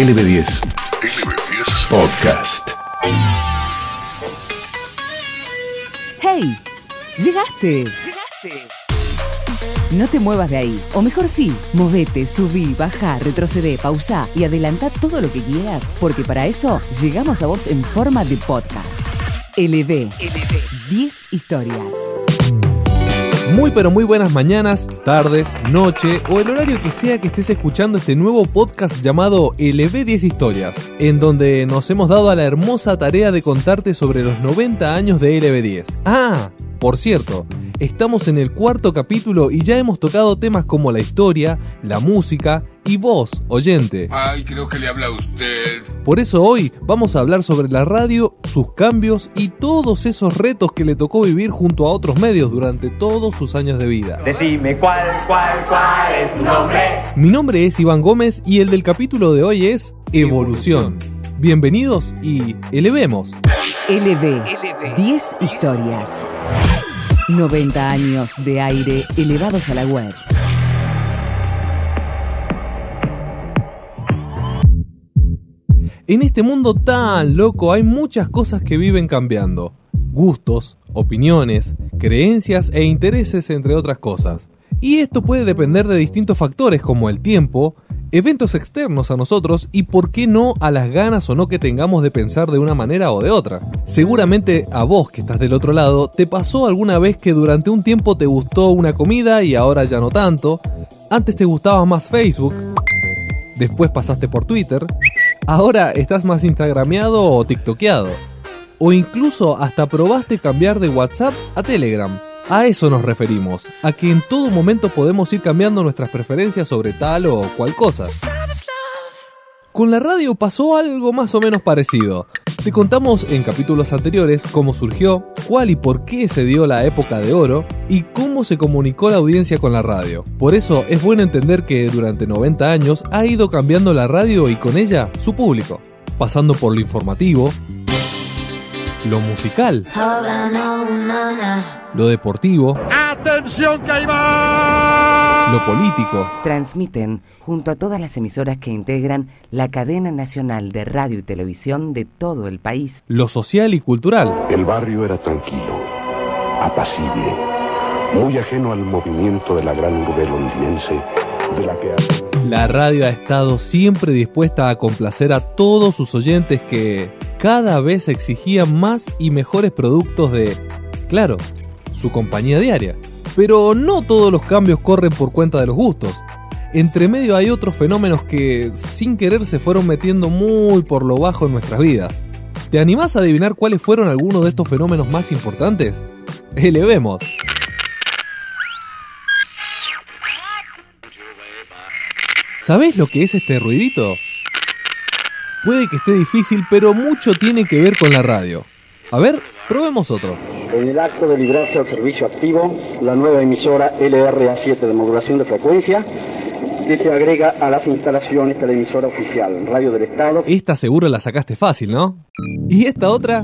LB10. LB10 Podcast. ¡Hey! ¡Llegaste! ¡Llegaste! No te muevas de ahí. O mejor sí, movete, subí, baja, retrocede, pausa y adelanta todo lo que quieras, porque para eso llegamos a vos en forma de podcast. LB. LB. 10 historias. Muy pero muy buenas mañanas, tardes, noche o el horario que sea que estés escuchando este nuevo podcast llamado LB10 Historias, en donde nos hemos dado a la hermosa tarea de contarte sobre los 90 años de LB10. Ah, por cierto, estamos en el cuarto capítulo y ya hemos tocado temas como la historia, la música y vos, oyente. Ay, creo que le habla a usted. Por eso hoy vamos a hablar sobre la radio, sus cambios y todos esos retos que le tocó vivir junto a otros medios durante todos sus años de vida. Decime cuál, cuál, cuál es tu nombre. Mi nombre es Iván Gómez y el del capítulo de hoy es Evolución. Bienvenidos y elevemos. LB. 10 historias. 90 años de aire elevados a la web. En este mundo tan loco hay muchas cosas que viven cambiando. Gustos, opiniones, creencias e intereses entre otras cosas. Y esto puede depender de distintos factores como el tiempo, eventos externos a nosotros y por qué no a las ganas o no que tengamos de pensar de una manera o de otra. Seguramente a vos que estás del otro lado te pasó alguna vez que durante un tiempo te gustó una comida y ahora ya no tanto, antes te gustaba más Facebook, después pasaste por Twitter, ahora estás más instagrameado o tiktokeado, o incluso hasta probaste cambiar de WhatsApp a Telegram. A eso nos referimos, a que en todo momento podemos ir cambiando nuestras preferencias sobre tal o cual cosa. Con la radio pasó algo más o menos parecido. Te contamos en capítulos anteriores cómo surgió, cuál y por qué se dio la época de oro y cómo se comunicó la audiencia con la radio. Por eso es bueno entender que durante 90 años ha ido cambiando la radio y con ella su público, pasando por lo informativo, lo musical, lo deportivo, ¡Atención que ahí va! lo político, Transmiten junto a todas las emisoras que integran la cadena nacional de radio y televisión de todo el país. lo social y cultural. El barrio era tranquilo, apacible, muy ajeno al movimiento de la gran urbe londinense, la. La radio ha estado siempre dispuesta a complacer a todos sus oyentes que cada vez exigían más y mejores productos de, claro, su compañía diaria. Pero no todos los cambios corren por cuenta de los gustos. Entre medio hay otros fenómenos que sin querer se fueron metiendo muy por lo bajo en nuestras vidas. ¿Te animás a adivinar cuáles fueron algunos de estos fenómenos más importantes? Elevemos. ¿Sabés lo que es este ruidito? Puede que esté difícil, pero mucho tiene que ver con la radio. A ver, probemos otro. En el acto de librarse al servicio activo, la nueva emisora LRA7 de modulación de frecuencia, que se agrega a las instalaciones de la emisora oficial, Radio del Estado. Esta seguro la sacaste fácil, ¿no? ¿Y esta otra?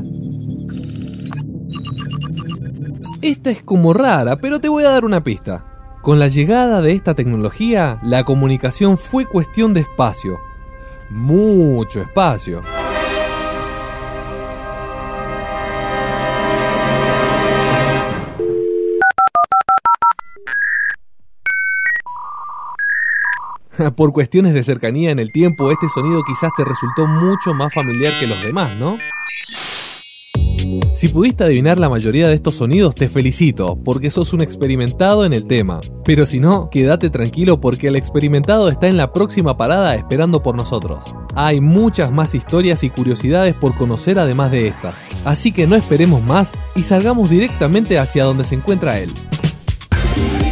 Esta es como rara, pero te voy a dar una pista. Con la llegada de esta tecnología, la comunicación fue cuestión de espacio. Mucho espacio. Por cuestiones de cercanía en el tiempo, este sonido quizás te resultó mucho más familiar que los demás, ¿no? Si pudiste adivinar la mayoría de estos sonidos, te felicito, porque sos un experimentado en el tema. Pero si no, quédate tranquilo porque el experimentado está en la próxima parada esperando por nosotros. Hay muchas más historias y curiosidades por conocer además de estas. Así que no esperemos más y salgamos directamente hacia donde se encuentra él.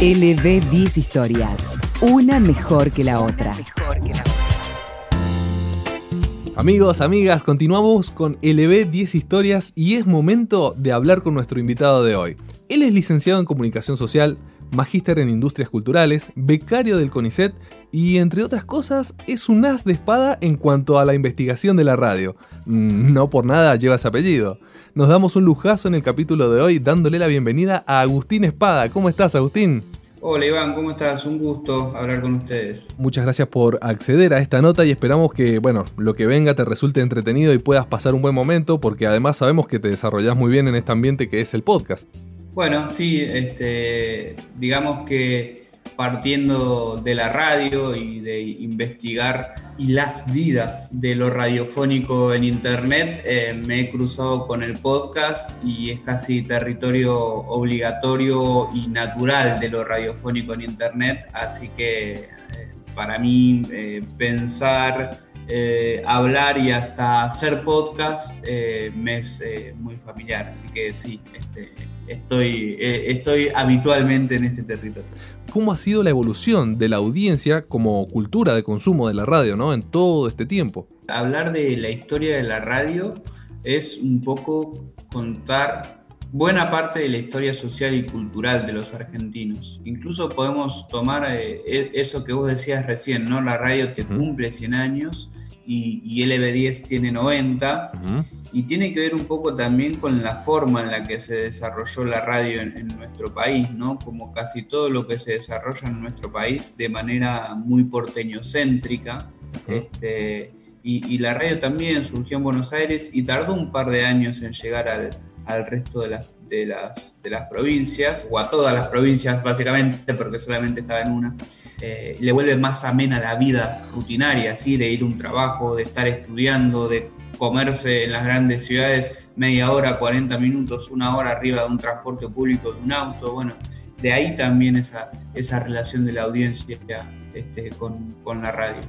LB 10 historias. Una mejor que la otra. Amigos, amigas, continuamos con LB 10 historias y es momento de hablar con nuestro invitado de hoy. Él es licenciado en comunicación social, magíster en industrias culturales, becario del CONICET y entre otras cosas es un as de espada en cuanto a la investigación de la radio. Mm, No por nada lleva ese apellido. Nos damos un lujazo en el capítulo de hoy dándole la bienvenida a Agustín Espada. ¿Cómo estás, Agustín? Hola Iván, ¿cómo estás? Un gusto hablar con ustedes. Muchas gracias por acceder a esta nota y esperamos que, bueno, lo que venga te resulte entretenido y puedas pasar un buen momento, porque además sabemos que te desarrollas muy bien en este ambiente que es el podcast. Bueno, sí, este, digamos que partiendo de la radio y de investigar y las vidas de lo radiofónico en internet, eh, me he cruzado con el podcast y es casi territorio obligatorio y natural de lo radiofónico en internet, así que eh, para mí eh, pensar, hablar y hasta hacer podcast me es muy familiar, así que sí, este, estoy, estoy habitualmente en este territorio cómo ha sido la evolución de la audiencia como cultura de consumo de la radio, ¿no? En todo este tiempo. Hablar de la historia de la radio es un poco contar buena parte de la historia social y cultural de los argentinos. Incluso podemos tomar eh, e-, eso que vos decías recién, ¿no? La radio que cumple 100 años y, LB10 tiene 90. Y tiene que ver un poco también con la forma en la que se desarrolló la radio en, nuestro país, ¿no? Como casi todo lo que se desarrolla en nuestro país de manera muy porteñocéntrica. este, y, la radio también surgió en Buenos Aires y tardó un par de años en llegar al, resto de las, de, las, de las provincias, o a todas las provincias básicamente, porque solamente estaba en una. Eh, le vuelve más amena la vida rutinaria, así de ir a un trabajo, de estar estudiando, de comerse en las grandes ciudades media hora, 40 minutos, una hora arriba de un transporte público, de un auto, bueno, de ahí también esa, esa relación de la audiencia este, con, con la radio.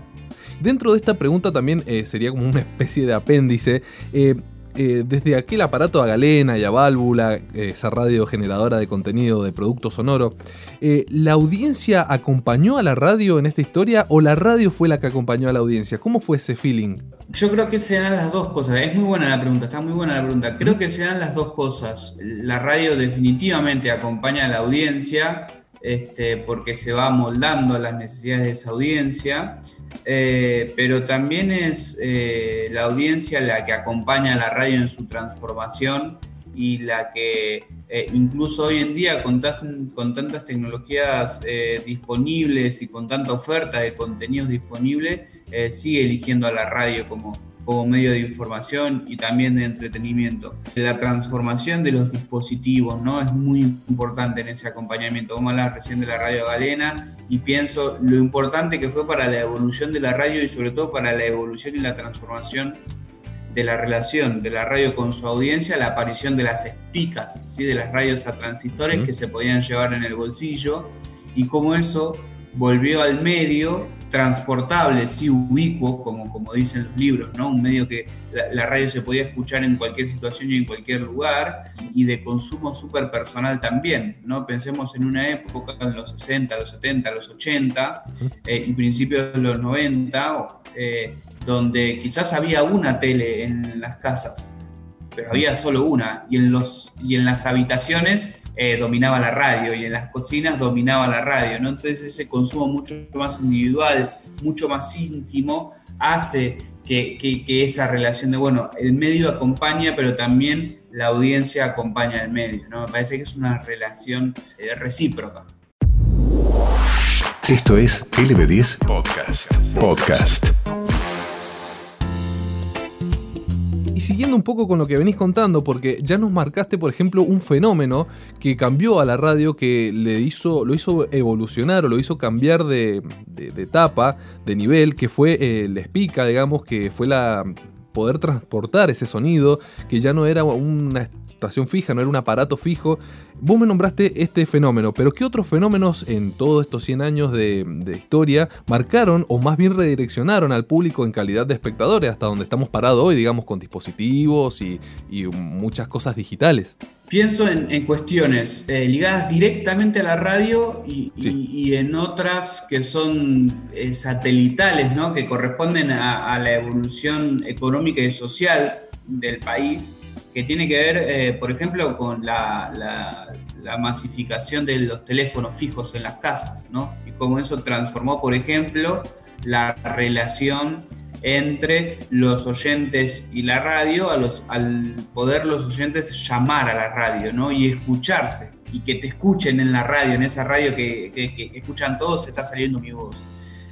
Dentro de esta pregunta también eh, sería como una especie de apéndice. Eh, eh, desde aquel aparato a galena y a válvula, esa radio generadora de contenido de producto sonoro, ¿la audiencia acompañó a la radio en esta historia o la radio fue la que acompañó a la audiencia? ¿Cómo fue ese feeling? Yo creo que se dan las dos cosas. Es muy buena la pregunta, está muy buena la pregunta. Creo que se dan las dos cosas. La radio definitivamente acompaña a la audiencia este, porque se va moldando a las necesidades de esa audiencia, eh, pero también es eh, la audiencia la que acompaña a la radio en su transformación y la que eh, incluso hoy en día con, tantas tecnologías disponibles y con tanta oferta de contenidos disponibles, sigue eligiendo a la radio como, como medio de información y también de entretenimiento. La transformación de los dispositivos ¿no? es muy importante en ese acompañamiento. A hablar recién de la radio galena y pienso lo importante que fue para la evolución de la radio y sobre todo para la evolución y la transformación de la relación de la radio con su audiencia, la aparición de las espicas, ¿sí? de las radios a transistores que se podían llevar en el bolsillo, y cómo eso volvió al medio transportable, sí, ubicuo, como, como dicen los libros, ¿no? Un medio que la, radio se podía escuchar en cualquier situación y en cualquier lugar, y de consumo súper personal también, ¿no? Pensemos en una época, en los 60, los 70, los 80, eh, y principios de los 90, eh, donde quizás había una tele en las casas, pero había solo una, y en, los, y en las habitaciones eh, dominaba la radio, y en las cocinas dominaba la radio, ¿no? Entonces ese consumo mucho más individual, mucho más íntimo, hace que, esa relación de, bueno, el medio acompaña, pero también la audiencia acompaña al medio, ¿no? Me parece que es una relación eh, recíproca. Esto es LB10 Podcast. Podcast. Y siguiendo un poco con lo que venís contando, porque ya nos marcaste, por ejemplo, un fenómeno que cambió a la radio, que le hizo, lo hizo evolucionar o lo hizo cambiar de, etapa, de nivel, que fue el Spica, digamos, que fue la poder transportar ese sonido, que ya no era una estación fija, no era un aparato fijo. Vos me nombraste este fenómeno, pero ¿qué otros fenómenos en todos estos 100 años de, historia marcaron o más bien redireccionaron al público en calidad de espectadores hasta donde estamos parados hoy, digamos, con dispositivos y, muchas cosas digitales? Pienso en, cuestiones eh, ligadas directamente a la radio y, en otras que son eh, satelitales, ¿no? que corresponden a la evolución económica y social del país que tiene que ver, eh, por ejemplo, con la, masificación de los teléfonos fijos en las casas, ¿no? Y cómo eso transformó, por ejemplo, la relación entre los oyentes y la radio, a los, al poder los oyentes llamar a la radio, ¿no? Y escucharse y que te escuchen en la radio, en esa radio que, que, escuchan todos, está saliendo mi voz.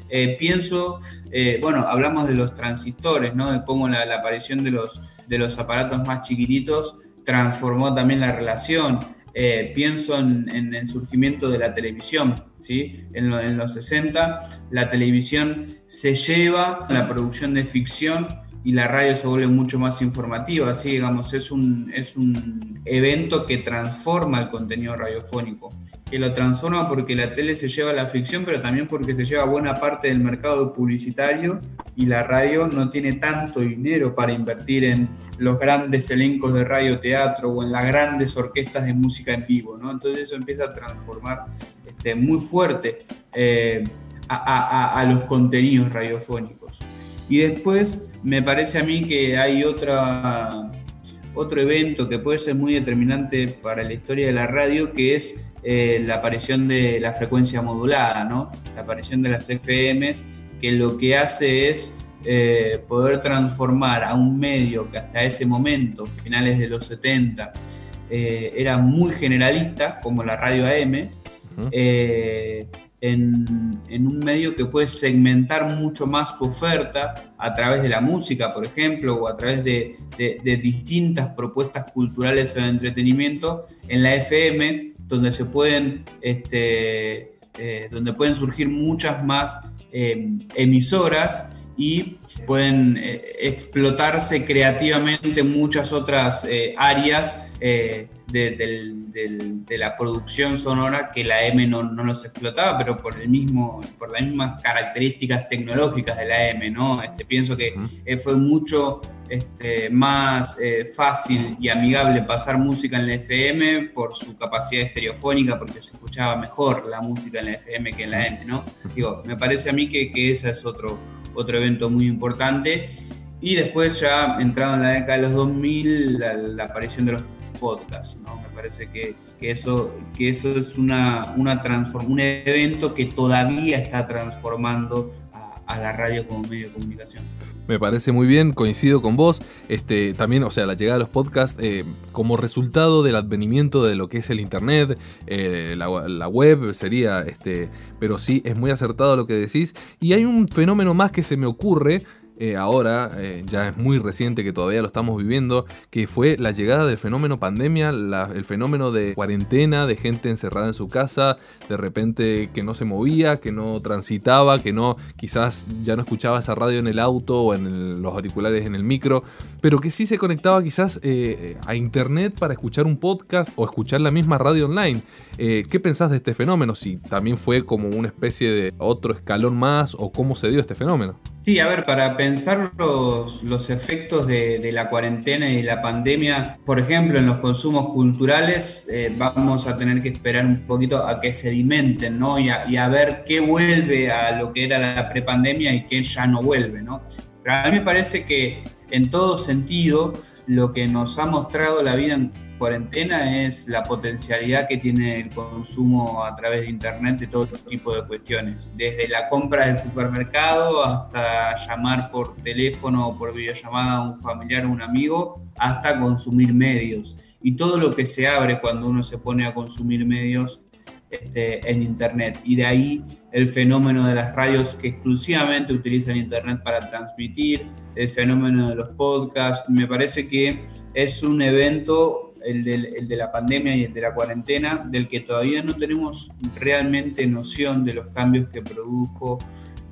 Eh, pienso, eh, bueno, hablamos de los transistores, ¿no? De cómo la, aparición de los, de los aparatos más chiquititos transformó también la relación. Eh, pienso en, el surgimiento de la televisión, ¿sí? En, en, los 60 la televisión se lleva la producción de ficción y la radio se vuelve mucho más informativa, así digamos, es un, es un evento que transforma el contenido radiofónico, que lo transforma porque la tele se lleva la ficción, pero también porque se lleva buena parte del mercado publicitario y la radio no tiene tanto dinero para invertir en los grandes elencos de radio teatro o en las grandes orquestas de música en vivo, ¿no? Entonces eso empieza a transformar este, muy fuerte eh, a, a los contenidos radiofónicos. Y después me parece a mí que hay otra, otro evento que puede ser muy determinante para la historia de la radio, que es eh, la aparición de la frecuencia modulada, ¿no? la aparición de las FMs, que lo que hace es eh, poder transformar a un medio que hasta ese momento, finales de los 70, eh, era muy generalista, como la radio AM, en, un medio que puede segmentar mucho más su oferta a través de la música, por ejemplo, o a través de, distintas propuestas culturales o de entretenimiento en la FM, donde se pueden, este, eh, donde pueden surgir muchas más em, emisoras y pueden eh, explotarse creativamente muchas otras eh, de, la producción sonora que la M no, no, los explotaba, pero por, el mismo, por las mismas características tecnológicas de la M, ¿no? Este, pienso que eh, fue mucho este, más eh, fácil y amigable pasar música en la FM por su capacidad estereofónica, porque se escuchaba mejor la música en la FM que en la M, ¿no? Digo, me parece a mí que, que ese es otro, otro evento muy importante. Y después ya entrado en la década de los 2000, la aparición de los podcast, ¿no? Me parece que, eso, que eso es una, una un evento que todavía está transformando a, la radio como medio de comunicación. Me parece muy bien, coincido con vos. Este, también, o sea, la llegada de los podcasts eh, como resultado del advenimiento de lo que es el internet, eh, la, la, web sería, este, pero sí, es muy acertado lo que decís. Y hay un fenómeno más que se me ocurre eh, ahora, eh, ya es muy reciente que todavía lo estamos viviendo, que fue la llegada del fenómeno pandemia, el fenómeno de cuarentena, de gente encerrada en su casa, de repente que no se movía, que no transitaba, que no, quizás ya no escuchaba esa radio en el auto o en los auriculares en el micro, pero que sí se conectaba quizás eh, a internet para escuchar un podcast o escuchar la misma radio online. ¿Qué pensás de este fenómeno? Si también fue como una especie de otro escalón más o cómo se dio este fenómeno. Sí, a ver, para pensar los, los efectos de, la cuarentena y la pandemia, por ejemplo, en los consumos culturales, eh, vamos a tener que esperar un poquito a que sedimenten, ¿no? Y a, y a ver qué vuelve a lo que era la prepandemia y qué ya no vuelve, ¿no? Pero a mí me parece que en todo sentido, lo que nos ha mostrado la vida en cuarentena es la potencialidad que tiene el consumo a través de Internet de todo tipo de cuestiones, desde la compra del supermercado hasta llamar por teléfono o por videollamada a un familiar o un amigo, hasta consumir medios. Y todo lo que se abre cuando uno se pone a consumir medios este, en Internet. Y de ahí el fenómeno de las radios que exclusivamente utilizan Internet para transmitir, el fenómeno de los podcasts. Me parece que es un evento, el de, la pandemia y el de la cuarentena, del que todavía no tenemos realmente noción de los cambios que produjo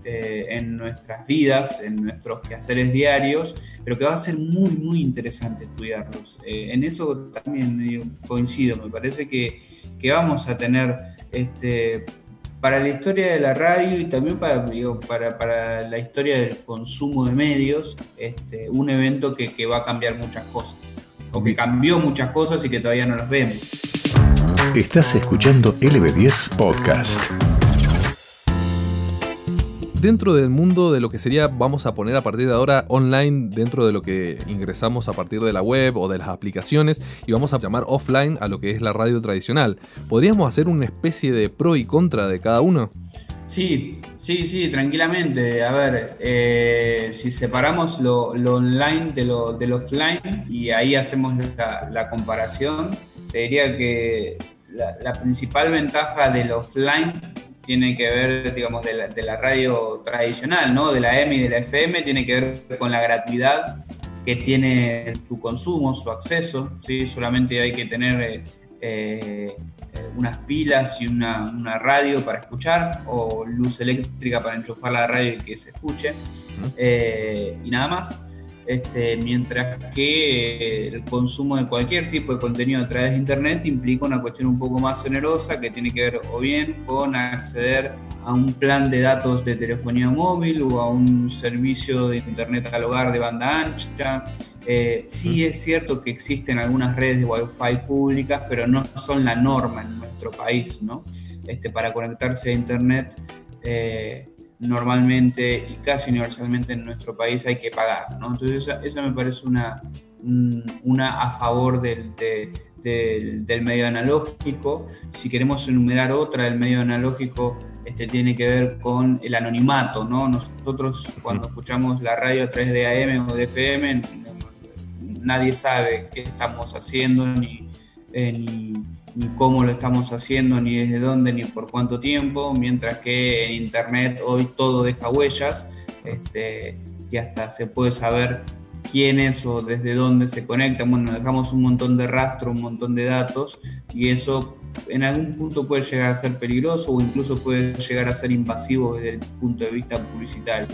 eh, en nuestras vidas, en nuestros quehaceres diarios, pero que va a ser muy, muy interesante estudiarlos. Eh, en eso también coincido, me parece que, que vamos a tener este, para la historia de la radio y también para, para, para, la historia del consumo de medios, este, un evento que, que va a cambiar muchas cosas, o que cambió muchas cosas y que todavía no las vemos. Estás escuchando LB10 Podcast dentro del mundo de lo que sería, vamos a poner a partir de ahora online, dentro de lo que ingresamos a partir de la web o de las aplicaciones, y vamos a llamar offline a lo que es la radio tradicional. ¿Podríamos hacer una especie de pro y contra de cada uno? Sí, sí, sí, tranquilamente. A ver, eh, si separamos lo, online de lo, del offline y ahí hacemos la, la comparación, te diría que la, principal ventaja del offline tiene que ver, digamos, de la, radio tradicional, ¿no? De la M y de la FM, tiene que ver con la gratuidad que tiene su consumo, su acceso, ¿sí? Solamente hay que tener eh, eh, unas pilas y una, radio para escuchar o luz eléctrica para enchufar la radio y que se escuche eh, y nada más. Este, mientras que el consumo de cualquier tipo de contenido a través de Internet implica una cuestión un poco más onerosa que tiene que ver o bien con acceder a un plan de datos de telefonía móvil o a un servicio de Internet al hogar de banda ancha. Eh, sí es cierto que existen algunas redes de Wi-Fi públicas, pero no son la norma en nuestro país. ¿no? Este, para conectarse a Internet eh, normalmente y casi universalmente en nuestro país hay que pagar, ¿no? Entonces esa, me parece una, una a favor del, del, medio analógico. Si queremos enumerar otra del medio analógico, este, tiene que ver con el anonimato, ¿no? Nosotros cuando escuchamos la radio a través de AM o de FM, nadie sabe qué estamos haciendo ni, eh, ni ni cómo lo estamos haciendo, ni desde dónde, ni por cuánto tiempo, mientras que en Internet hoy todo deja huellas este, y hasta se puede saber quiénes o desde dónde se conectan. Bueno, dejamos un montón de rastro, un montón de datos y eso en algún punto puede llegar a ser peligroso o incluso puede llegar a ser invasivo desde el punto de vista publicitario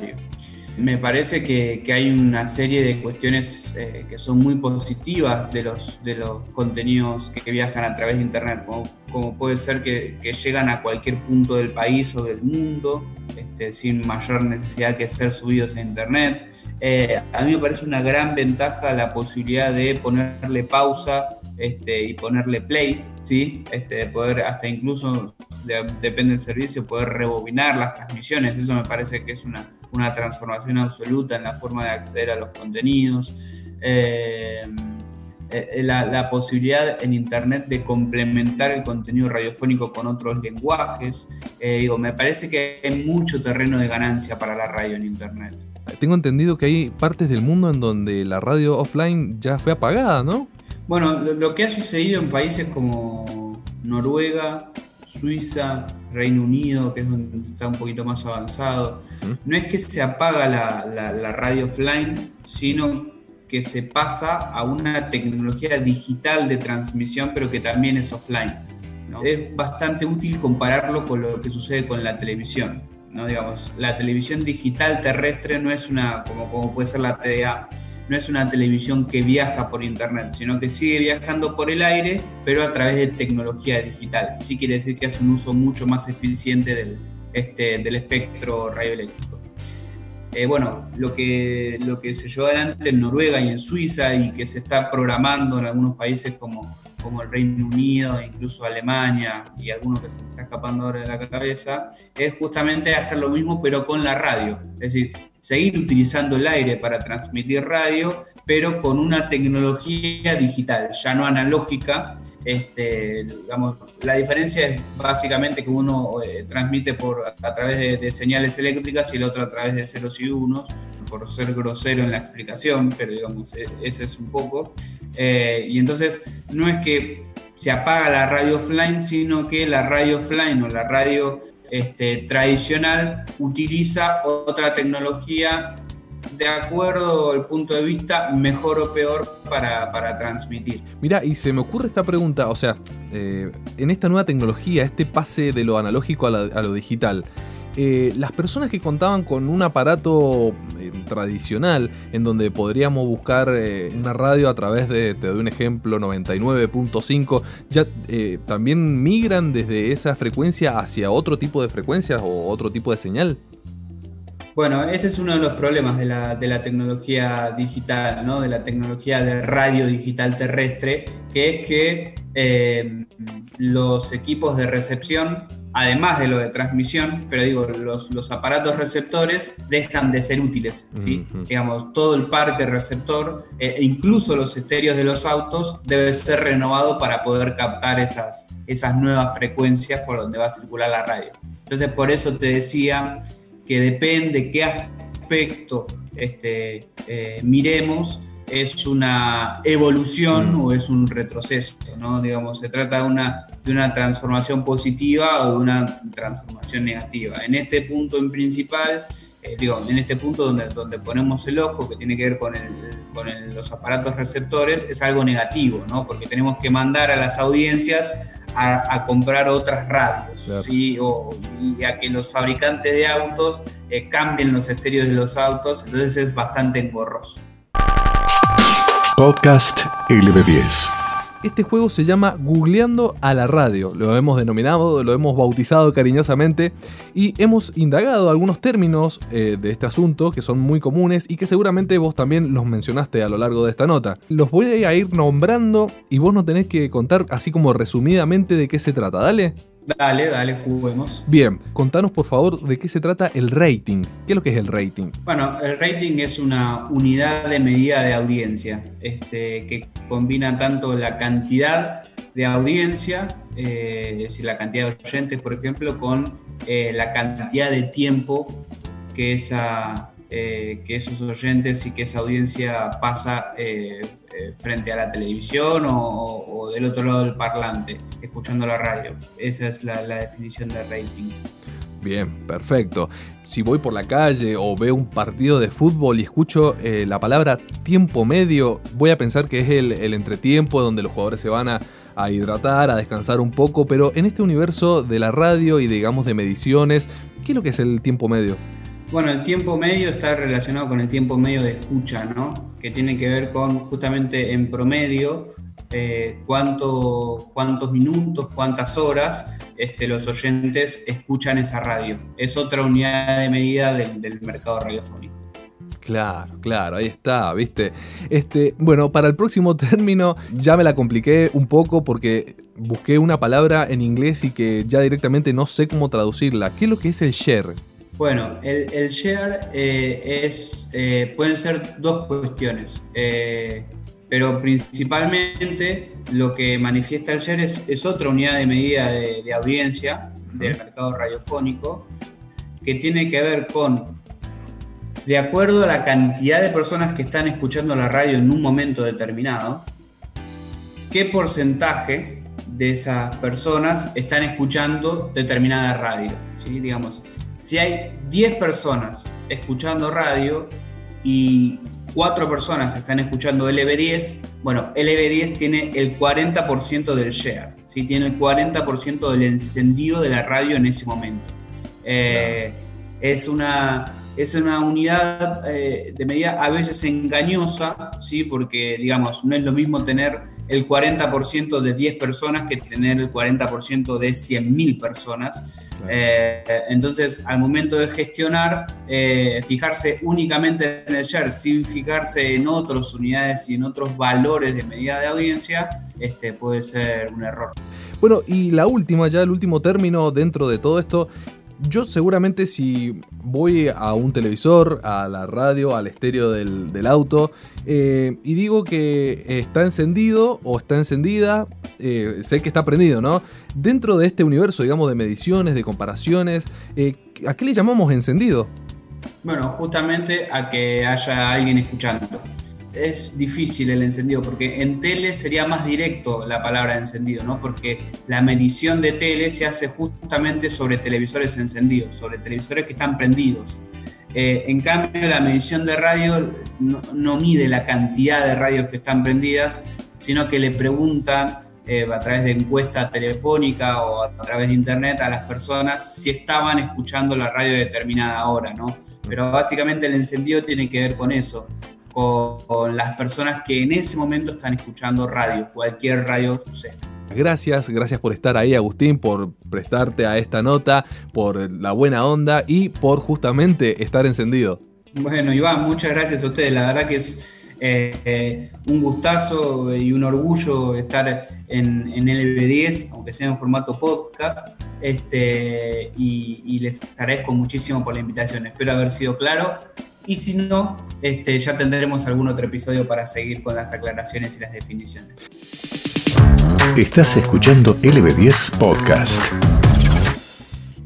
me parece que, hay una serie de cuestiones eh, que son muy positivas de los, de los contenidos que, viajan a través de Internet, como, puede ser que, llegan a cualquier punto del país o del mundo este, sin mayor necesidad que ser subidos a Internet. Eh, a mí me parece una gran ventaja la posibilidad de ponerle pausa este, y ponerle play, ¿sí? Este, poder hasta incluso, depende del servicio, poder rebobinar las transmisiones. Eso me parece que es una una transformación absoluta en la forma de acceder a los contenidos, eh, eh, la, posibilidad en Internet de complementar el contenido radiofónico con otros lenguajes. Digo, me parece que hay mucho terreno de ganancia para la radio en Internet. Tengo entendido que hay partes del mundo en donde la radio offline ya fue apagada, ¿no? Bueno, lo que ha sucedido en países como Noruega, Suiza, Reino Unido, que es donde está un poquito más avanzado, no es que se apaga la, radio offline, sino que se pasa a una tecnología digital de transmisión, pero que también es offline. Es bastante útil compararlo con lo que sucede con la televisión. ¿No? Digamos, la televisión digital terrestre no es una, como, como puede ser la TDA, no es una televisión que viaja por internet, sino que sigue viajando por el aire, pero a través de tecnología digital. Sí quiere decir que hace un uso mucho más eficiente del, este, del espectro radioeléctrico. Eh, bueno, lo que, lo que se llevó adelante en Noruega y en Suiza y que se está programando en algunos países como como el Reino Unido, incluso Alemania y algunos que se me está escapando ahora de la cabeza, es justamente hacer lo mismo pero con la radio. Es decir, seguir utilizando el aire para transmitir radio, pero con una tecnología digital, ya no analógica. Este, digamos, la diferencia es básicamente que uno eh, transmite por, a través de, señales eléctricas y el otro a través de ceros y unos, por ser grosero en la explicación, pero digamos, e, ese es un poco. Eh, y entonces no es que se apaga la radio offline, sino que la radio offline o la radio este, tradicional utiliza otra tecnología de acuerdo al punto de vista mejor o peor para, transmitir. Mira, y se me ocurre esta pregunta, o sea, eh, en esta nueva tecnología, este pase de lo analógico a lo digital, eh, las personas que contaban con un aparato eh, tradicional en donde podríamos buscar eh, una radio a través de, te doy un ejemplo, 99.5, ya también migran desde esa frecuencia hacia otro tipo de frecuencias o otro tipo de señal. Bueno, ese es uno de los problemas de la, de la tecnología digital, ¿no? de la tecnología de radio digital terrestre, que es que los equipos de recepción además de lo de transmisión, pero digo, los, aparatos receptores dejan de ser útiles, ¿sí? Digamos, todo el parque receptor, e incluso los estéreos de los autos, debe ser renovado para poder captar esas, esas nuevas frecuencias por donde va a circular la radio. Entonces, por eso te decía que depende qué aspecto este, eh, miremos, es una evolución o es un retroceso, ¿no? Digamos, se trata de una de una transformación positiva o de una transformación negativa. En este punto en principal, eh, digo, en este punto donde, donde ponemos el ojo, que tiene que ver con, con los aparatos receptores, es algo negativo, ¿no? Porque tenemos que mandar a las audiencias a, comprar otras radios, ¿sí? o, y a que los fabricantes de autos eh, cambien los estéreos de los autos, entonces es bastante engorroso. Podcast LB10 este juego se llama Googleando a la radio. Lo hemos denominado, lo hemos bautizado cariñosamente y hemos indagado algunos términos eh, de este asunto que son muy comunes y que seguramente vos también los mencionaste a lo largo de esta nota. Los voy a ir nombrando y vos no tenés que contar así como resumidamente de qué se trata. Dale. Dale, dale, juguemos. Bien, contanos por favor de qué se trata el rating. ¿Qué es lo que es el rating? Bueno, el rating es una unidad de medida de audiencia este, que combina tanto la cantidad de audiencia, eh, es decir, la cantidad de oyentes, por ejemplo, con eh, la cantidad de tiempo que, esa, eh, que esos oyentes y que esa audiencia pasa eh, frente a la televisión o, del otro lado del parlante, escuchando la radio. Esa es la, definición de rating. Bien, perfecto. Si voy por la calle o veo un partido de fútbol y escucho eh, la palabra tiempo medio, voy a pensar que es el, entretiempo donde los jugadores se van a, a, hidratar, a descansar un poco, pero en este universo de la radio y digamos de mediciones, ¿qué es lo que es el tiempo medio? Bueno, el tiempo medio está relacionado con el tiempo medio de escucha, ¿no? Que tiene que ver con justamente en promedio eh, cuánto, cuántos minutos, cuántas horas este, los oyentes escuchan esa radio. Es otra unidad de medida del, mercado radiofónico. Claro, claro, ahí está, ¿viste? Este, bueno, para el próximo término ya me la compliqué un poco porque busqué una palabra en inglés y que ya directamente no sé cómo traducirla. ¿Qué es lo que es el share? Bueno, el, share eh, es, eh, pueden ser dos cuestiones, eh, pero principalmente lo que manifiesta el share es, otra unidad de medida de, audiencia del mercado radiofónico que tiene que ver con, de acuerdo a la cantidad de personas que están escuchando la radio en un momento determinado, qué porcentaje de esas personas están escuchando determinada radio. ¿sí? Digamos, si hay 10 personas escuchando radio y 4 personas están escuchando LB10, bueno, LB10 tiene el 40% del share, ¿sí? tiene el 40% del encendido de la radio en ese momento. Eh, es, una, es una unidad eh, de medida a veces engañosa, ¿sí? porque digamos, no es lo mismo tener el 40% de 10 personas que tener el 40% de 100.000 personas. Eh, entonces, al momento de gestionar, eh, fijarse únicamente en el share sin fijarse en otras unidades y en otros valores de medida de audiencia, este, puede ser un error. Bueno, y la última, ya el último término dentro de todo esto, yo seguramente si voy a un televisor, a la radio, al estéreo del, auto eh, y digo que está encendido o está encendida, sé que está prendido, ¿no? Dentro de este universo, digamos, de mediciones, de comparaciones, eh, ¿a qué le llamamos encendido? Bueno, justamente a que haya alguien escuchando. Es difícil el encendido porque en tele sería más directo la palabra encendido, ¿no? Porque la medición de tele se hace justamente sobre televisores encendidos, sobre televisores que están prendidos. Eh, en cambio, la medición de radio no, mide la cantidad de radios que están prendidas, sino que le preguntan eh, a través de encuesta telefónica o a través de internet a las personas si estaban escuchando la radio a determinada hora, ¿no? Pero básicamente el encendido tiene que ver con eso, con, las personas que en ese momento están escuchando radio, cualquier radio sea. Gracias, gracias por estar ahí Agustín, por prestarte a esta nota, por la buena onda y por justamente estar encendido. Bueno, Iván, muchas gracias a ustedes. La verdad que es eh, un gustazo y un orgullo estar en, en LB10, aunque sea en formato podcast, este, y, les agradezco muchísimo por la invitación. Espero haber sido claro. Y si no, este, ya tendremos algún otro episodio para seguir con las aclaraciones y las definiciones. Estás escuchando LB10 Podcast.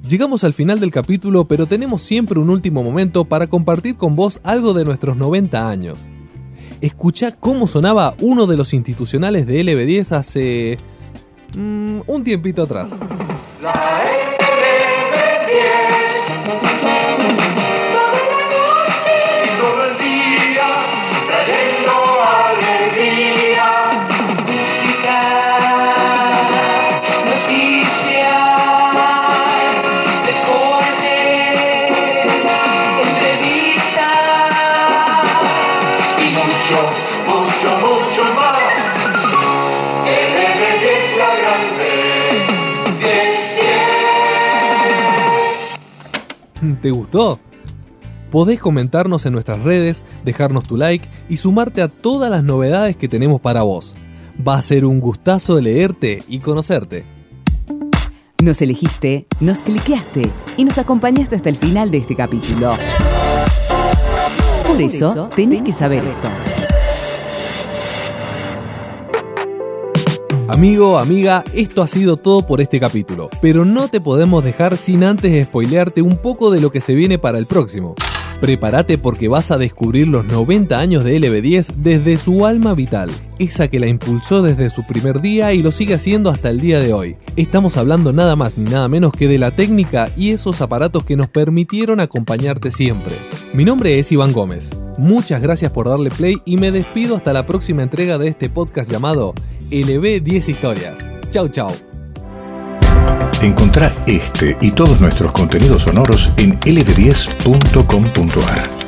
Llegamos al final del capítulo, pero tenemos siempre un último momento para compartir con vos algo de nuestros 90 años escucha cómo sonaba uno de los institucionales de LB10 hace Mm, un tiempito atrás. ¿Te gustó? Podés comentarnos en nuestras redes, dejarnos tu like y sumarte a todas las novedades que tenemos para vos. Va a ser un gustazo leerte y conocerte. Nos elegiste, nos cliqueaste y nos acompañaste hasta el final de este capítulo. Por eso, tenés que saber esto. Amigo, amiga, esto ha sido todo por este capítulo, pero no te podemos dejar sin antes spoilearte un poco de lo que se viene para el próximo. Prepárate porque vas a descubrir los 90 años de LB10 desde su alma vital, esa que la impulsó desde su primer día y lo sigue haciendo hasta el día de hoy. Estamos hablando nada más ni nada menos que de la técnica y esos aparatos que nos permitieron acompañarte siempre. Mi nombre es Iván Gómez. Muchas gracias por darle play y me despido hasta la próxima entrega de este podcast llamado LB 10 Historias. Chau, chau. Encontrá este y todos nuestros contenidos sonoros en lb10.com.ar.